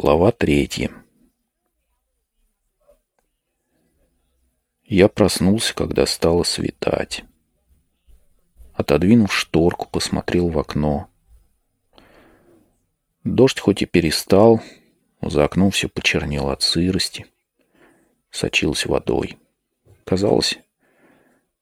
Глава третья. Я проснулся, когда стало светать. Отодвинув шторку, посмотрел в окно. Дождь хоть и перестал, за окном все почернело от сырости, сочился водой. Казалось,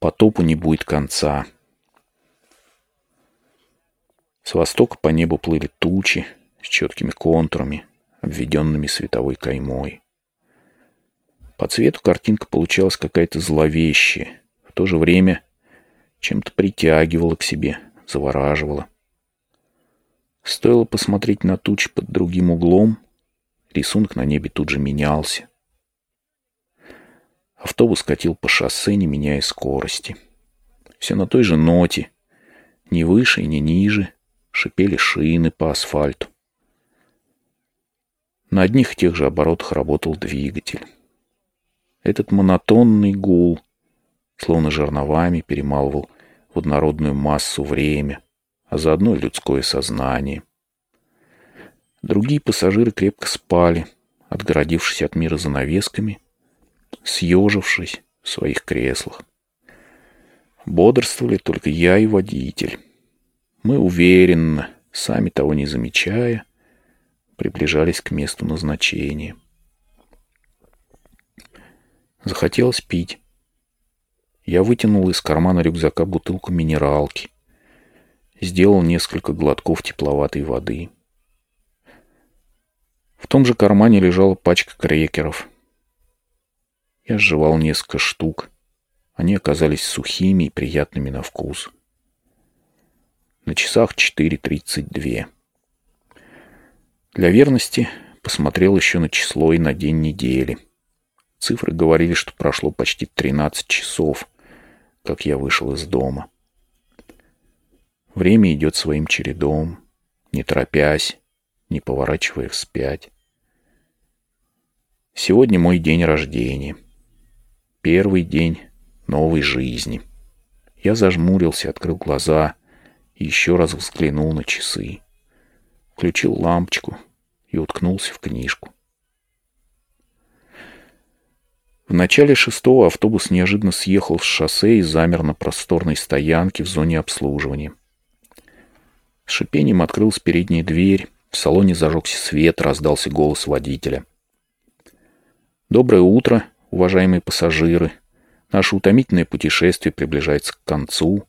потопу не будет конца. С востока по небу плыли тучи с четкими контурами — обведенными световой каймой. По цвету картинка получалась какая-то зловещая, в то же время чем-то притягивала к себе, завораживала. Стоило посмотреть на тучи под другим углом, рисунок на небе тут же менялся. Автобус катил по шоссе, не меняя скорости. Все на той же ноте, ни выше и ни ниже, шипели шины по асфальту. На одних и тех же оборотах работал двигатель. Этот монотонный гул, словно жерновами, перемалывал в однородную массу время, а заодно и людское сознание. Другие пассажиры крепко спали, отгородившись от мира занавесками, съежившись в своих креслах. Бодрствовали только я и водитель. Мы уверенно, сами того не замечая, приближались к месту назначения. Захотелось пить. Я вытянул из кармана рюкзака бутылку минералки. Сделал несколько глотков тепловатой воды. В том же кармане лежала пачка крекеров. Я сживал несколько штук. Они оказались сухими и приятными на вкус. На часах 4.32. Для верности посмотрел еще на число и на день недели. Цифры говорили, что прошло почти 13 часов, как я вышел из дома. Время идет своим чередом, не торопясь, не поворачивая вспять. Сегодня мой день рождения. Первый день новой жизни. Я зажмурился, открыл глаза и еще раз взглянул на часы включил лампочку и уткнулся в книжку. В начале шестого автобус неожиданно съехал с шоссе и замер на просторной стоянке в зоне обслуживания. С шипением открылась передняя дверь, в салоне зажегся свет, раздался голос водителя. «Доброе утро, уважаемые пассажиры. Наше утомительное путешествие приближается к концу.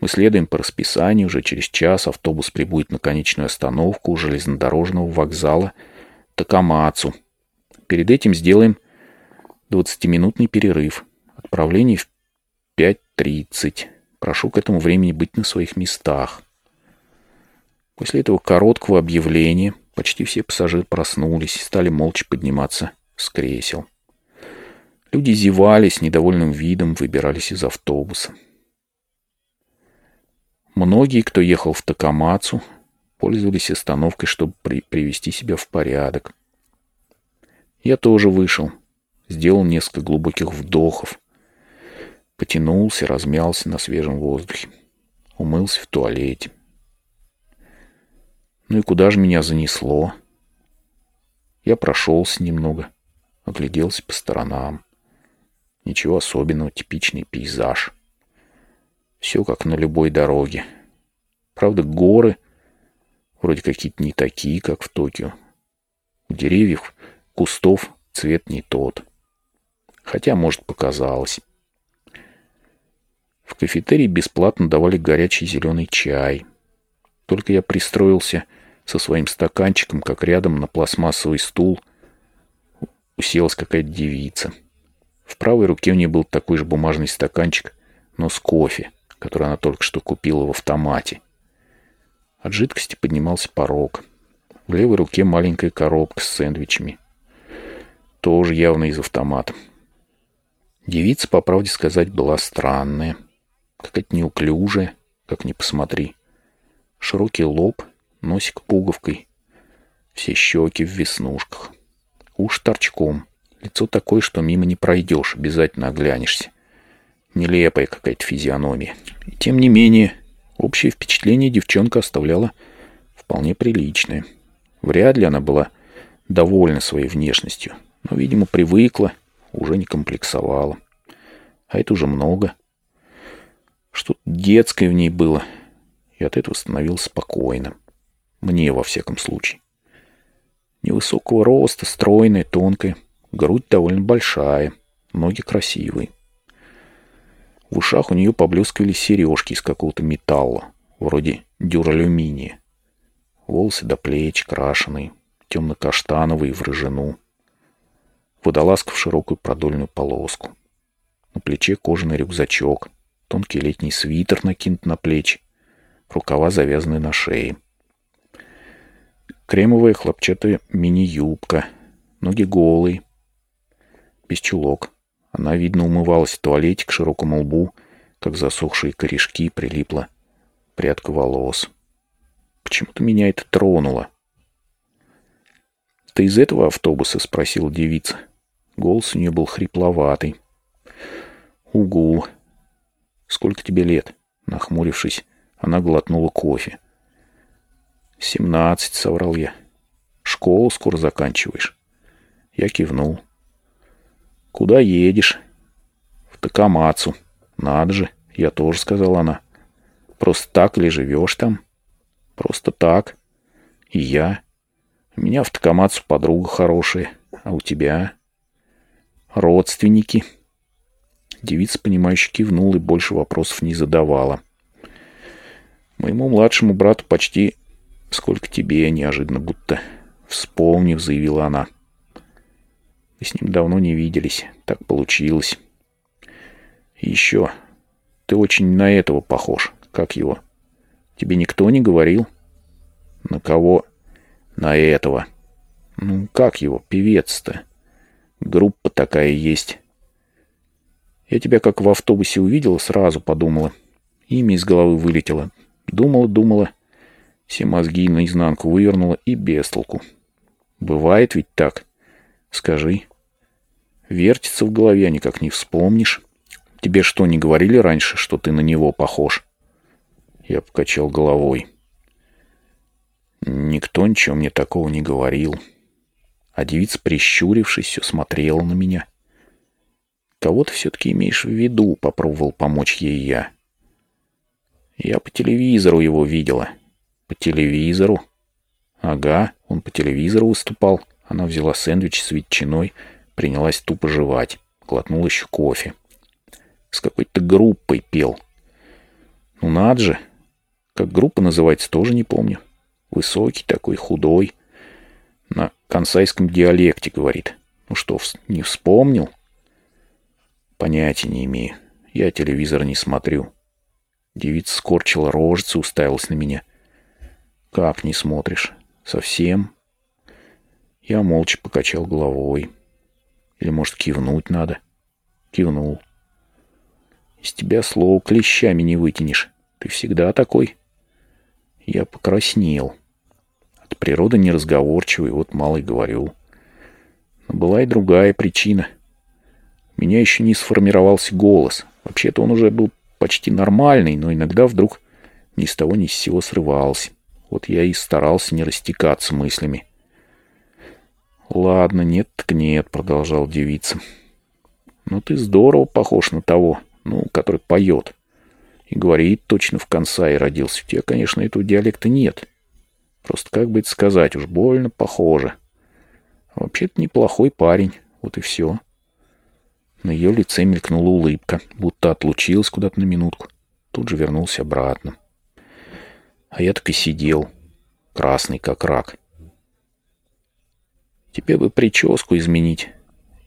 Мы следуем по расписанию. Уже через час автобус прибудет на конечную остановку железнодорожного вокзала Такамацу. Перед этим сделаем 20-минутный перерыв. Отправление в 5.30. Прошу к этому времени быть на своих местах. После этого короткого объявления почти все пассажиры проснулись и стали молча подниматься с кресел. Люди зевали с недовольным видом, выбирались из автобуса. Многие, кто ехал в Такамацу, пользовались остановкой, чтобы при привести себя в порядок. Я тоже вышел, сделал несколько глубоких вдохов, потянулся, размялся на свежем воздухе, умылся в туалете. Ну и куда же меня занесло? Я прошелся немного, огляделся по сторонам. Ничего особенного, типичный пейзаж — все как на любой дороге. Правда, горы вроде какие-то не такие, как в Токио. У деревьев, кустов цвет не тот. Хотя, может, показалось. В кафетерии бесплатно давали горячий зеленый чай. Только я пристроился со своим стаканчиком, как рядом на пластмассовый стул уселась какая-то девица. В правой руке у нее был такой же бумажный стаканчик, но с кофе который она только что купила в автомате. От жидкости поднимался порог. В левой руке маленькая коробка с сэндвичами. Тоже явно из автомата. Девица, по правде сказать, была странная. Какая-то неуклюжая, как ни посмотри. Широкий лоб, носик пуговкой. Все щеки в веснушках. Уж торчком. Лицо такое, что мимо не пройдешь, обязательно оглянешься. Нелепая какая-то физиономия. И тем не менее, общее впечатление девчонка оставляла вполне приличное. Вряд ли она была довольна своей внешностью, но, видимо, привыкла, уже не комплексовала. А это уже много. Что-то детское в ней было, и от этого становилось спокойно. Мне, во всяком случае. Невысокого роста, стройная, тонкая, грудь довольно большая, ноги красивые. В ушах у нее поблескивали сережки из какого-то металла, вроде дюралюминия. Волосы до плеч, крашеные, темно-каштановые в рыжину. Водолазка в широкую продольную полоску. На плече кожаный рюкзачок, тонкий летний свитер накинут на плечи, рукава завязаны на шее. Кремовая хлопчатая мини-юбка, ноги голые, без чулок. Она, видно, умывалась в туалете к широкому лбу, как засохшие корешки прилипла прядка волос. Почему-то меня это тронуло. «Ты из этого автобуса?» — спросила девица. Голос у нее был хрипловатый. «Угу. Сколько тебе лет?» Нахмурившись, она глотнула кофе. «Семнадцать», — соврал я. «Школу скоро заканчиваешь?» Я кивнул. «Куда едешь?» «В Такамацу. Надо же, я тоже», — сказала она. «Просто так ли живешь там?» «Просто так. И я. У меня в Такамацу подруга хорошая. А у тебя?» «Родственники». Девица, понимающе кивнула и больше вопросов не задавала. Моему младшему брату почти сколько тебе, неожиданно будто вспомнив, заявила она. — мы с ним давно не виделись. Так получилось. Еще. Ты очень на этого похож. Как его? Тебе никто не говорил? На кого? На этого. Ну, как его? Певец-то. Группа такая есть. Я тебя как в автобусе увидела, сразу подумала. Имя из головы вылетело. Думала, думала. Все мозги наизнанку вывернула и без толку. Бывает ведь так. Скажи. Вертится в голове, а никак не вспомнишь. Тебе что, не говорили раньше, что ты на него похож? Я покачал головой. Никто ничего мне такого не говорил. А девица, прищурившись, все смотрела на меня. Кого ты все-таки имеешь в виду, попробовал помочь ей я. Я по телевизору его видела. По телевизору? Ага, он по телевизору выступал. Она взяла сэндвич с ветчиной, принялась тупо жевать. Глотнул еще кофе. С какой-то группой пел. Ну надо же. Как группа называется, тоже не помню. Высокий такой, худой. На консайском диалекте говорит. Ну что, не вспомнил? Понятия не имею. Я телевизор не смотрю. Девица скорчила рожицу, уставилась на меня. Как не смотришь? Совсем? Я молча покачал головой. Или, может, кивнуть надо? Кивнул. Из тебя слово клещами не вытянешь. Ты всегда такой. Я покраснел. От природы неразговорчивый, вот мало и говорю. Но была и другая причина. У меня еще не сформировался голос. Вообще-то он уже был почти нормальный, но иногда вдруг ни с того ни с сего срывался. Вот я и старался не растекаться мыслями. «Ладно, нет так нет», — продолжал девица. «Ну ты здорово похож на того, ну, который поет. И говорит точно в конца и родился. У тебя, конечно, этого диалекта нет. Просто, как бы это сказать, уж больно похоже. Вообще-то неплохой парень, вот и все». На ее лице мелькнула улыбка, будто отлучилась куда-то на минутку. Тут же вернулся обратно. А я так и сидел, красный как рак. Тебе бы прическу изменить.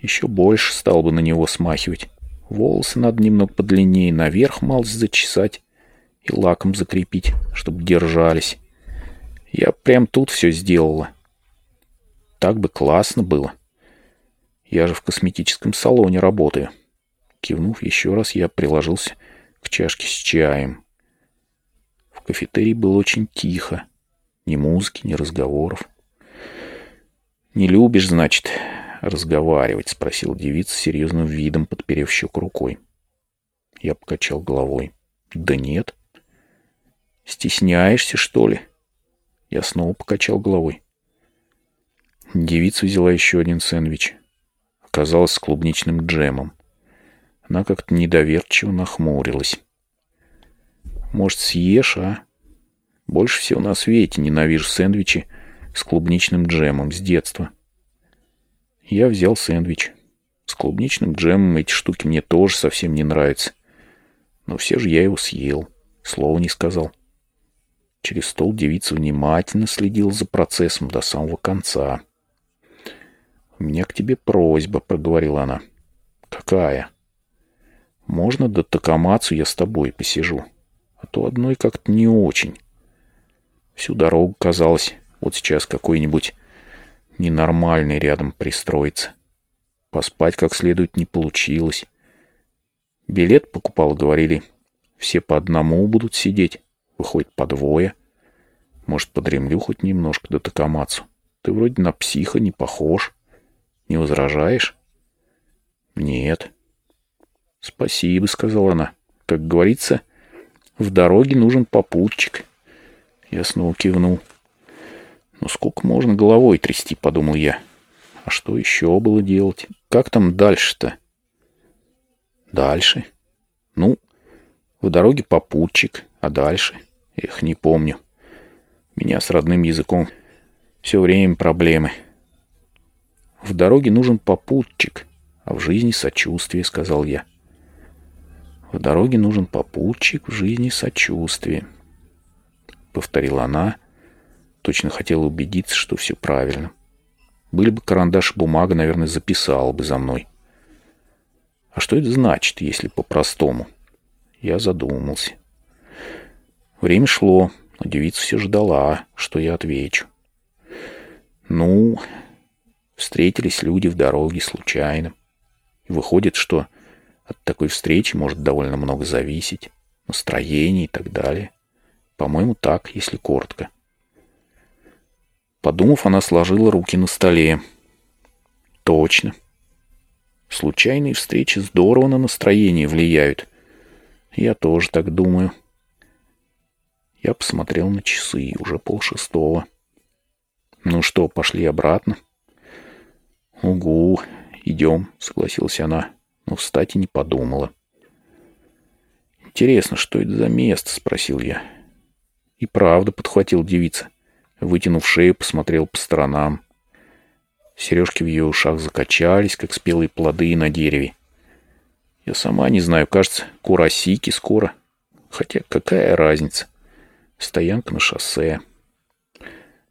Еще больше стал бы на него смахивать. Волосы надо немного подлиннее, наверх малость зачесать и лаком закрепить, чтобы держались. Я прям тут все сделала. Так бы классно было. Я же в косметическом салоне работаю. Кивнув еще раз, я приложился к чашке с чаем. В кафетерии было очень тихо. Ни музыки, ни разговоров. «Не любишь, значит, разговаривать?» — спросил девица серьезным видом, подперев щеку рукой. Я покачал головой. «Да нет». «Стесняешься, что ли?» Я снова покачал головой. Девица взяла еще один сэндвич. Оказалось с клубничным джемом. Она как-то недоверчиво нахмурилась. «Может, съешь, а? Больше всего на свете ненавижу сэндвичи с клубничным джемом с детства». Я взял сэндвич. С клубничным джемом эти штуки мне тоже совсем не нравятся. Но все же я его съел. Слова не сказал. Через стол девица внимательно следила за процессом до самого конца. «У меня к тебе просьба», — проговорила она. «Какая?» «Можно до Такамацу я с тобой посижу, а то одной как-то не очень». Всю дорогу казалось, вот сейчас какой-нибудь ненормальный рядом пристроится. Поспать как следует не получилось. Билет покупал, говорили, все по одному будут сидеть, выходит по двое. Может, подремлю хоть немножко до Такамацу. Ты вроде на психа не похож. Не возражаешь? Нет. Спасибо, сказала она. Как говорится, в дороге нужен попутчик. Я снова кивнул. Ну сколько можно головой трясти, подумал я. А что еще было делать? Как там дальше-то? Дальше? Ну, в дороге попутчик, а дальше? Эх, не помню. Меня с родным языком все время проблемы. В дороге нужен попутчик, а в жизни сочувствие, сказал я. В дороге нужен попутчик, в жизни сочувствие. Повторила она, точно хотела убедиться, что все правильно. Были бы карандаш и бумага, наверное, записала бы за мной. А что это значит, если по-простому? Я задумался. Время шло, но девица все ждала, что я отвечу. Ну, встретились люди в дороге случайно. И выходит, что от такой встречи может довольно много зависеть. Настроение и так далее. По-моему, так, если коротко. Подумав, она сложила руки на столе. Точно. Случайные встречи здорово на настроение влияют. Я тоже так думаю. Я посмотрел на часы, уже полшестого. Ну что, пошли обратно? Угу, идем, согласилась она, но встать и не подумала. Интересно, что это за место, спросил я. И правда, подхватил девица. Вытянув шею, посмотрел по сторонам. Сережки в ее ушах закачались, как спелые плоды на дереве. Я сама не знаю, кажется, Курасики скоро. Хотя какая разница? Стоянка на шоссе.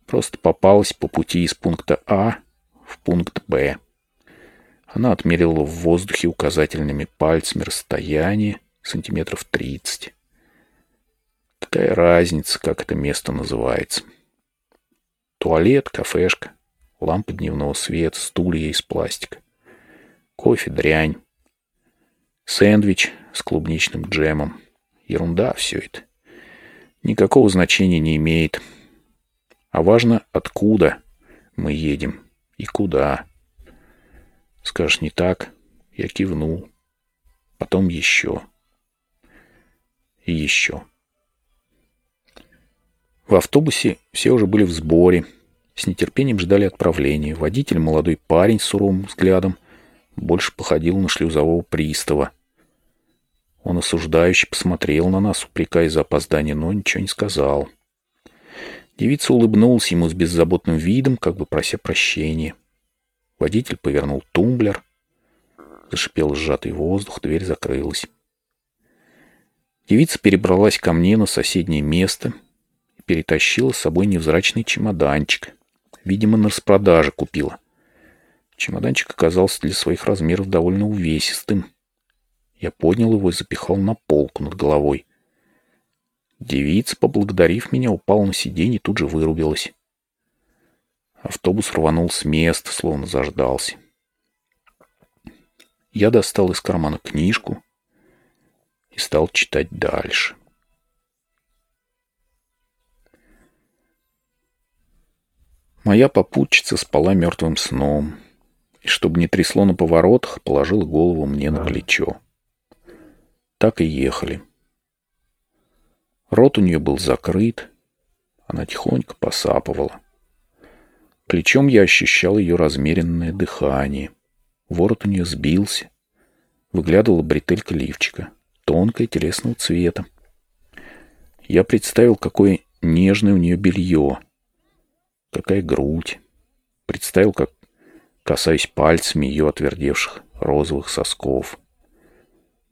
Просто попалась по пути из пункта А в пункт Б. Она отмерила в воздухе указательными пальцами расстояние сантиметров тридцать. Какая разница, как это место называется? Туалет, кафешка, лампа дневного света, стулья из пластика. Кофе, дрянь. Сэндвич с клубничным джемом. Ерунда все это. Никакого значения не имеет. А важно, откуда мы едем и куда. Скажешь, не так? Я кивнул. Потом еще. И еще. В автобусе все уже были в сборе. С нетерпением ждали отправления. Водитель, молодой парень с суровым взглядом, больше походил на шлюзового пристава. Он осуждающе посмотрел на нас, упрекая за опоздание, но ничего не сказал. Девица улыбнулась ему с беззаботным видом, как бы прося прощения. Водитель повернул тумблер. Зашипел сжатый воздух, дверь закрылась. Девица перебралась ко мне на соседнее место перетащила с собой невзрачный чемоданчик. Видимо, на распродаже купила. Чемоданчик оказался для своих размеров довольно увесистым. Я поднял его и запихал на полку над головой. Девица, поблагодарив меня, упала на сиденье и тут же вырубилась. Автобус рванул с места, словно заждался. Я достал из кармана книжку и стал читать дальше. Моя попутчица спала мертвым сном, и, чтобы не трясло на поворотах, положила голову мне на плечо. Так и ехали. Рот у нее был закрыт, она тихонько посапывала. Плечом я ощущал ее размеренное дыхание. Ворот у нее сбился. Выглядывала бретелька лифчика, тонкая, телесного цвета. Я представил, какое нежное у нее белье, какая грудь. Представил, как касаюсь пальцами ее отвердевших розовых сосков.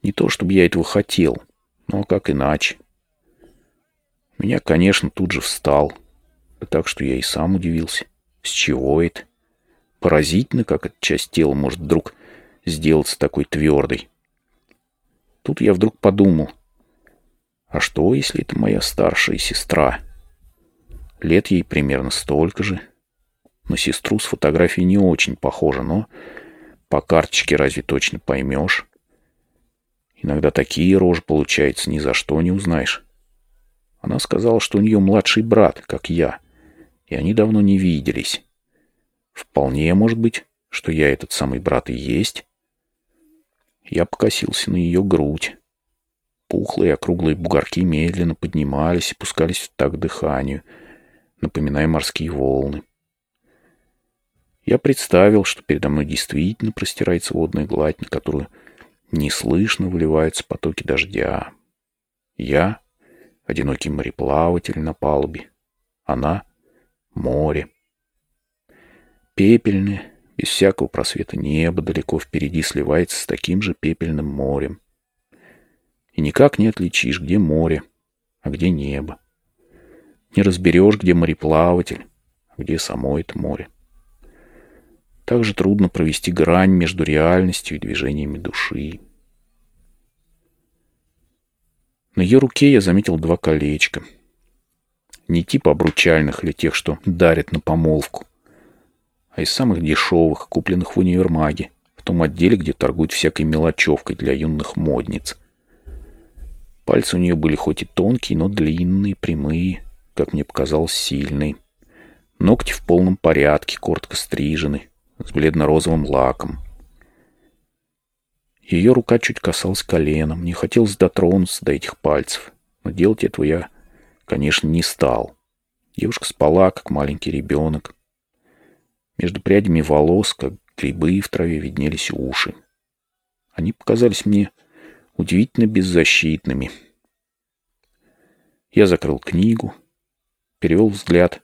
Не то, чтобы я этого хотел, но как иначе. Меня, конечно, тут же встал, так что я и сам удивился. С чего это? Поразительно, как эта часть тела может вдруг сделаться такой твердой. Тут я вдруг подумал, а что, если это моя старшая сестра? Лет ей примерно столько же. На сестру с фотографии не очень похожа, но по карточке разве точно поймешь? Иногда такие рожи получаются, ни за что не узнаешь. Она сказала, что у нее младший брат, как я, и они давно не виделись. Вполне может быть, что я этот самый брат и есть. Я покосился на ее грудь. Пухлые округлые бугорки медленно поднимались и пускались в так дыханию, напоминая морские волны. Я представил, что передо мной действительно простирается водная гладь, на которую неслышно выливаются потоки дождя. Я — одинокий мореплаватель на палубе. Она — море. Пепельное, без всякого просвета небо далеко впереди сливается с таким же пепельным морем. И никак не отличишь, где море, а где небо. Не разберешь, где мореплаватель, а где само это море. Также трудно провести грань между реальностью и движениями души. На ее руке я заметил два колечка. Не типа обручальных или тех, что дарят на помолвку, а из самых дешевых, купленных в универмаге, в том отделе, где торгуют всякой мелочевкой для юных модниц. Пальцы у нее были хоть и тонкие, но длинные, прямые, как мне показалось, сильные. Ногти в полном порядке, коротко стрижены, с бледно-розовым лаком. Ее рука чуть касалась колена. Мне хотелось дотронуться до этих пальцев. Но делать этого я, конечно, не стал. Девушка спала, как маленький ребенок. Между прядями волос, как грибы в траве, виднелись уши. Они показались мне удивительно беззащитными. Я закрыл книгу, перевел взгляд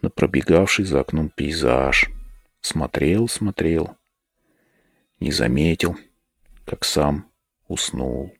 на пробегавший за окном пейзаж. Смотрел, смотрел. Не заметил, как сам уснул.